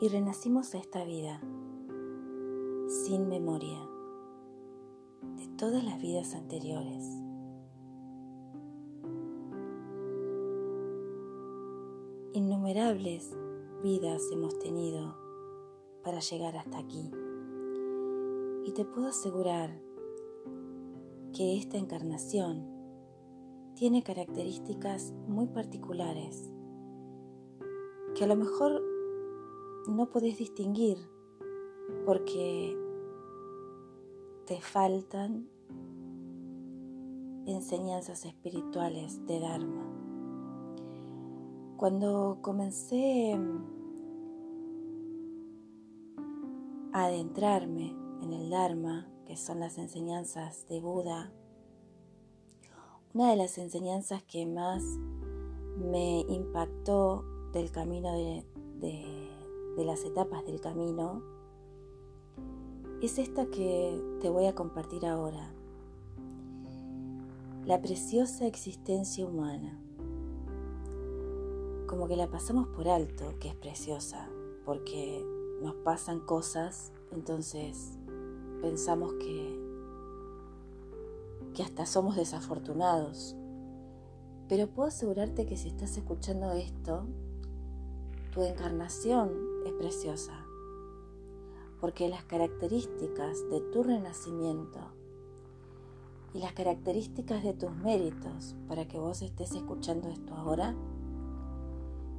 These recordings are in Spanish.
y renacimos a esta vida sin memoria de todas las vidas anteriores. Innumerables vidas hemos tenido para llegar hasta aquí. Y te puedo asegurar que esta encarnación tiene características muy particulares que a lo mejor no podés distinguir porque te faltan enseñanzas espirituales de Dharma. Cuando comencé a adentrarme en el Dharma, que son las enseñanzas de Buda, una de las enseñanzas que más me impactó del camino de, de, las etapas del camino es esta que te voy a compartir ahora. La preciosa existencia humana. Como que la pasamos por alto, que es preciosa, porque nos pasan cosas, entonces pensamos que, que hasta somos desafortunados. Pero puedo asegurarte que si estás escuchando esto, tu encarnación es preciosa, porque las características de tu renacimiento y las características de tus méritos para que vos estés escuchando esto ahora,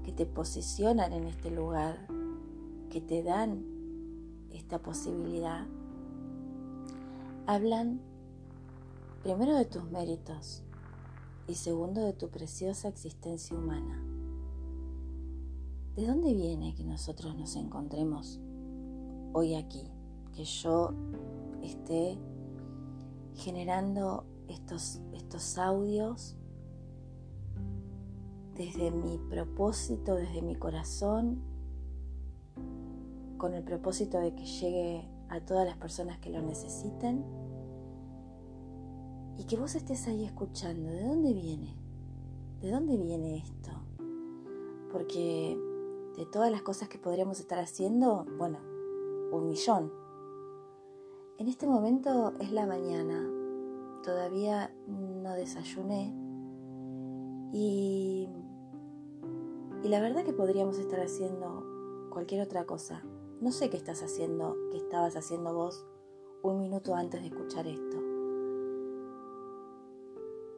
que te posicionan en este lugar, que te dan esta posibilidad, hablan primero de tus méritos y segundo de tu preciosa existencia humana. ¿De dónde viene que nosotros nos encontremos hoy aquí? Que yo esté generando estos, estos audios desde mi propósito, desde mi corazón, con el propósito de que llegue a todas las personas que lo necesiten y que vos estés ahí escuchando. ¿De dónde viene? ¿De dónde viene esto? Porque de todas las cosas que podríamos estar haciendo, bueno, un millón. En este momento es la mañana, todavía no desayuné y, y la verdad que podríamos estar haciendo cualquier otra cosa. No sé qué estás haciendo, qué estabas haciendo vos un minuto antes de escuchar esto.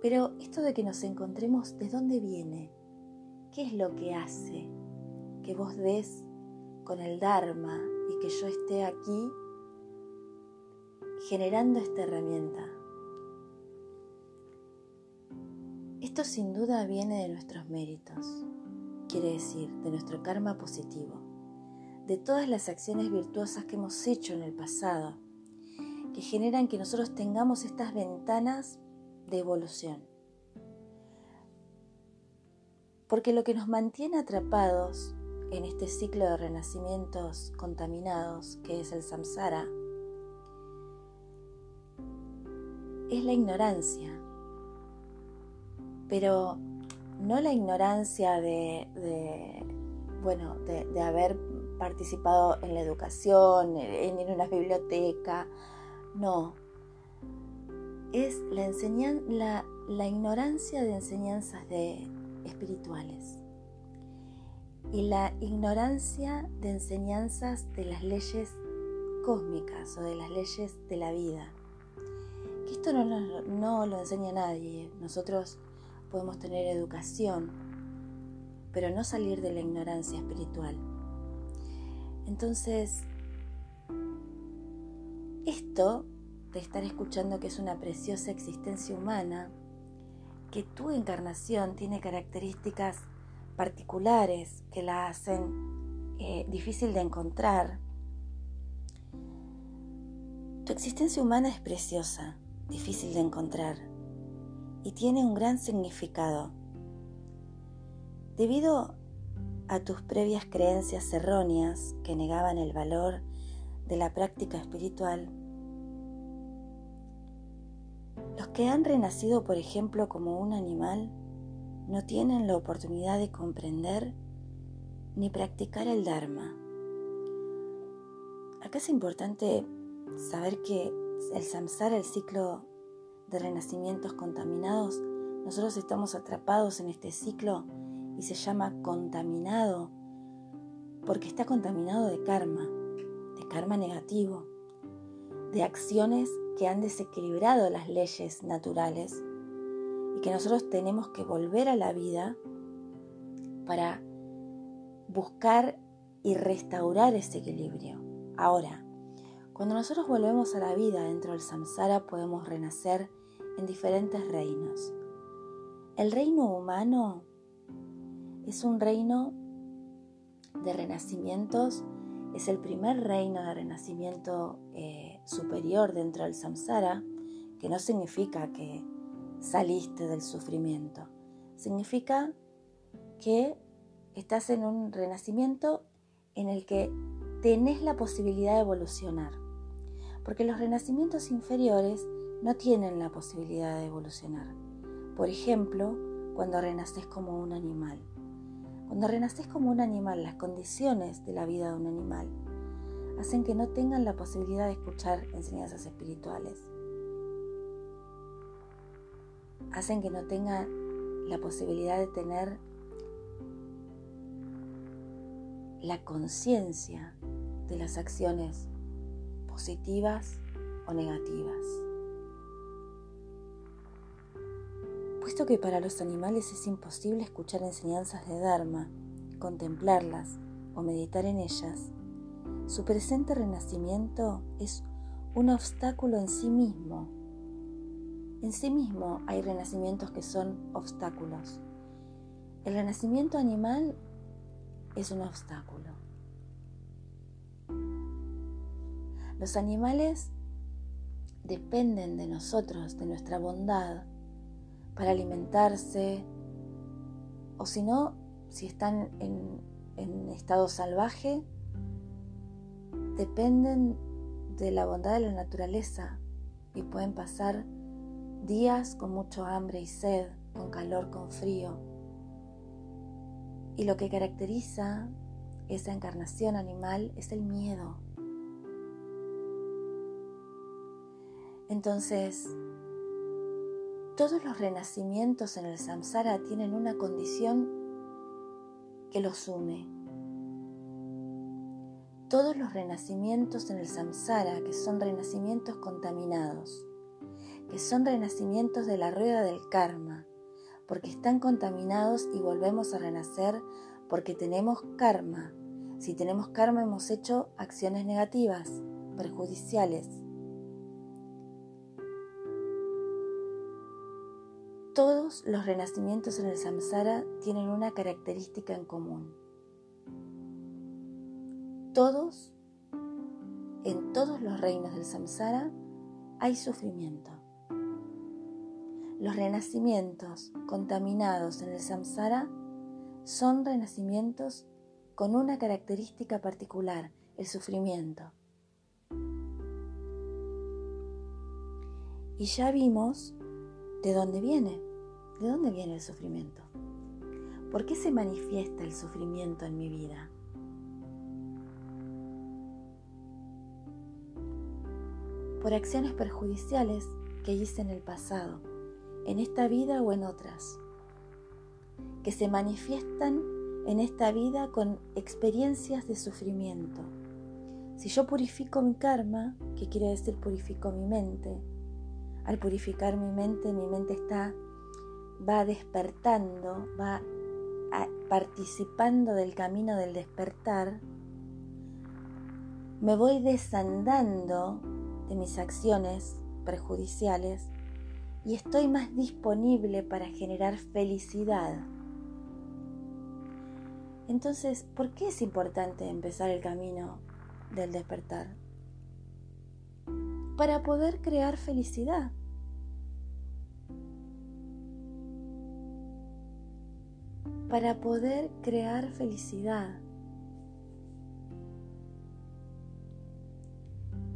Pero esto de que nos encontremos, ¿de dónde viene? ¿Qué es lo que hace? Que vos des con el Dharma y que yo esté aquí generando esta herramienta. Esto sin duda viene de nuestros méritos, quiere decir, de nuestro karma positivo, de todas las acciones virtuosas que hemos hecho en el pasado, que generan que nosotros tengamos estas ventanas de evolución. Porque lo que nos mantiene atrapados en este ciclo de renacimientos contaminados que es el samsara es la ignorancia, pero no la ignorancia de, bueno, de, haber participado en la educación, en, en una biblioteca, no, es la, la, la ignorancia de enseñanzas de, espirituales y la ignorancia de enseñanzas de las leyes cósmicas o de las leyes de la vida. Que esto no, no, lo enseña nadie. Nosotros podemos tener educación, pero no salir de la ignorancia espiritual. Entonces, esto de estar escuchando que es una preciosa existencia humana, que tu encarnación tiene características particulares que la hacen eh, difícil de encontrar. Tu existencia humana es preciosa, difícil de encontrar y tiene un gran significado. Debido a tus previas creencias erróneas que negaban el valor de la práctica espiritual, los que han renacido, por ejemplo, como un animal, no tienen la oportunidad de comprender ni practicar el Dharma, acá es importante saber que el samsara, el ciclo de renacimientos contaminados, nosotros estamos atrapados en este ciclo y se llama contaminado porque está contaminado de karma, de karma negativo, de acciones que han desequilibrado las leyes naturales que nosotros tenemos que volver a la vida para buscar y restaurar ese equilibrio. Ahora, cuando nosotros volvemos a la vida dentro del samsara podemos renacer en diferentes reinos. El reino humano es un reino de renacimientos, es el primer reino de renacimiento eh, superior dentro del samsara, que no significa que saliste del sufrimiento, significa que estás en un renacimiento en el que tenés la posibilidad de evolucionar, porque los renacimientos inferiores no tienen la posibilidad de evolucionar. Por ejemplo, cuando renaces como un animal. Cuando renaces como un animal, las condiciones de la vida de un animal hacen que no tengan la posibilidad de escuchar enseñanzas espirituales. Hacen que no tengan la posibilidad de tener la conciencia de las acciones positivas o negativas. Puesto que para los animales es imposible escuchar enseñanzas de Dharma, contemplarlas o meditar en ellas, su presente renacimiento es un obstáculo en sí mismo. En sí mismo hay renacimientos que son obstáculos. El renacimiento animal es un obstáculo. Los animales dependen de nosotros, de nuestra bondad, para alimentarse, o si no, si están en, estado salvaje, dependen de la bondad de la naturaleza y pueden pasar días con mucho hambre y sed, con calor, con frío. Y lo que caracteriza esa encarnación animal es el miedo. Entonces, todos los renacimientos en el samsara tienen una condición que los une. Todos los renacimientos en el samsara, que son renacimientos contaminados, que son renacimientos de la rueda del karma, porque están contaminados y volvemos a renacer porque tenemos karma. Si tenemos karma hemos hecho acciones negativas, perjudiciales. Todos los renacimientos en el samsara tienen una característica en común. Todos, en todos los reinos del samsara, hay sufrimiento. Los renacimientos contaminados en el samsara son renacimientos con una característica particular, el sufrimiento. Y ya vimos ¿De dónde viene? ¿De dónde viene el sufrimiento? ¿Por qué se manifiesta el sufrimiento en mi vida? Por acciones perjudiciales que hice en el pasado, en esta vida o en otras, que se manifiestan en esta vida con experiencias de sufrimiento. Si yo purifico mi karma, que quiere decir purifico mi mente, al purificar mi mente, mi mente está, va despertando, va participando del camino del despertar, me voy desandando de mis acciones perjudiciales y estoy más disponible para generar felicidad. Entonces, ¿por qué es importante empezar el camino del despertar? para poder crear felicidad. Para poder crear felicidad.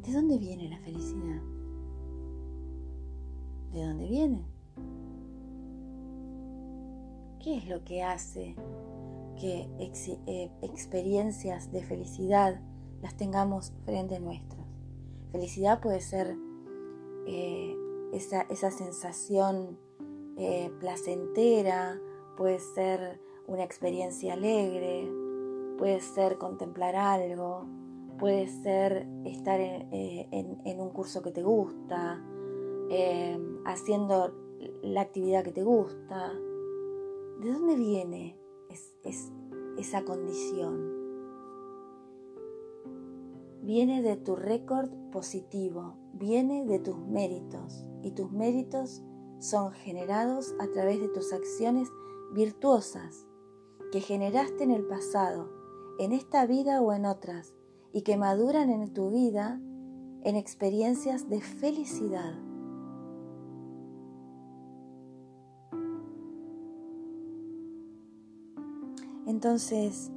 ¿De dónde viene la felicidad? ¿De dónde viene? ¿Qué es lo que hace que eh, experiencias de felicidad las tengamos frente nuestros. Felicidad puede ser eh, esa, esa, sensación eh, placentera, puede ser una experiencia alegre, puede ser contemplar algo, puede ser estar en, un curso que te gusta, haciendo la actividad que te gusta. ¿De dónde viene esa condición? Viene de tu récord positivo, viene de tus méritos y tus méritos son generados a través de tus acciones virtuosas que generaste en el pasado, en esta vida o en otras, y que maduran en tu vida en experiencias de felicidad. Entonces,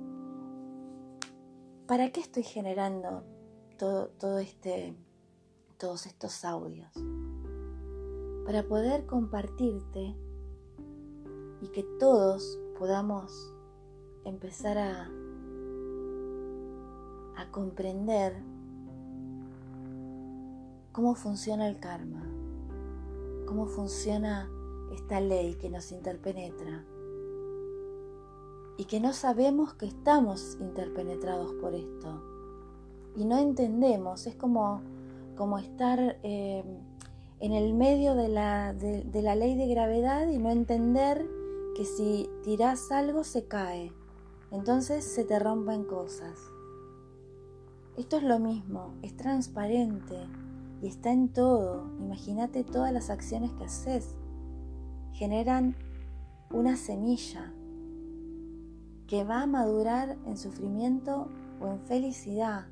¿para qué estoy generando todo, este, todos estos audios? Para poder compartirte y que todos podamos empezar a, a comprender cómo funciona el karma, cómo funciona esta ley que nos interpenetra y que no sabemos que estamos interpenetrados por esto y no entendemos, es como, como estar eh, en el medio de la, de la ley de gravedad y no entender que si tiras algo se cae, entonces se te rompen cosas. Esto es lo mismo, es transparente y está en todo. Imagínate todas las acciones que haces. Generan una semilla que va a madurar en sufrimiento o en felicidad.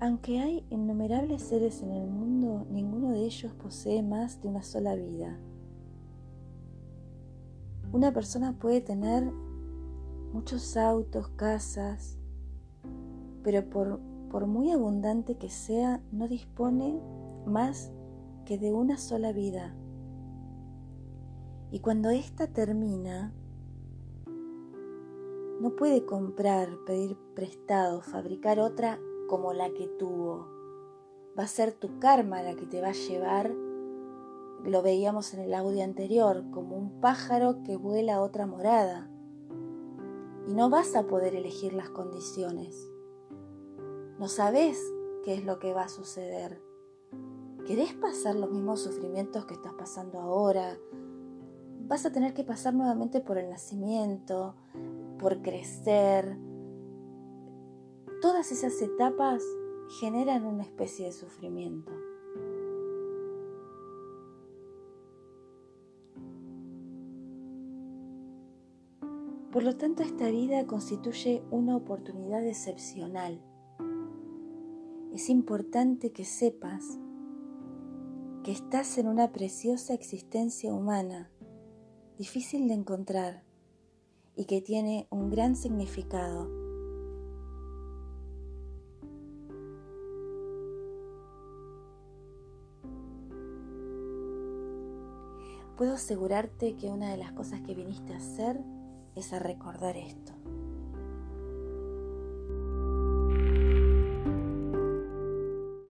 Aunque hay innumerables seres en el mundo, ninguno de ellos posee más de una sola vida. Una persona puede tener muchos autos, casas, pero por, por muy abundante que sea, no dispone más que de una sola vida. Y cuando ésta termina, no puede comprar, pedir prestado, fabricar otra como la que tuvo. Va a ser tu karma la que te va a llevar, lo veíamos en el audio anterior, como un pájaro que vuela a otra morada. Y no vas a poder elegir las condiciones. No sabes qué es lo que va a suceder. ¿Querés pasar los mismos sufrimientos que estás pasando ahora? Vas a tener que pasar nuevamente por el nacimiento, por crecer, todas esas etapas generan una especie de sufrimiento. Por lo tanto, esta vida constituye una oportunidad excepcional. Es importante que sepas que estás en una preciosa existencia humana, difícil de encontrar y que tiene un gran significado puedo asegurarte que una de las cosas que viniste a hacer es a recordar esto.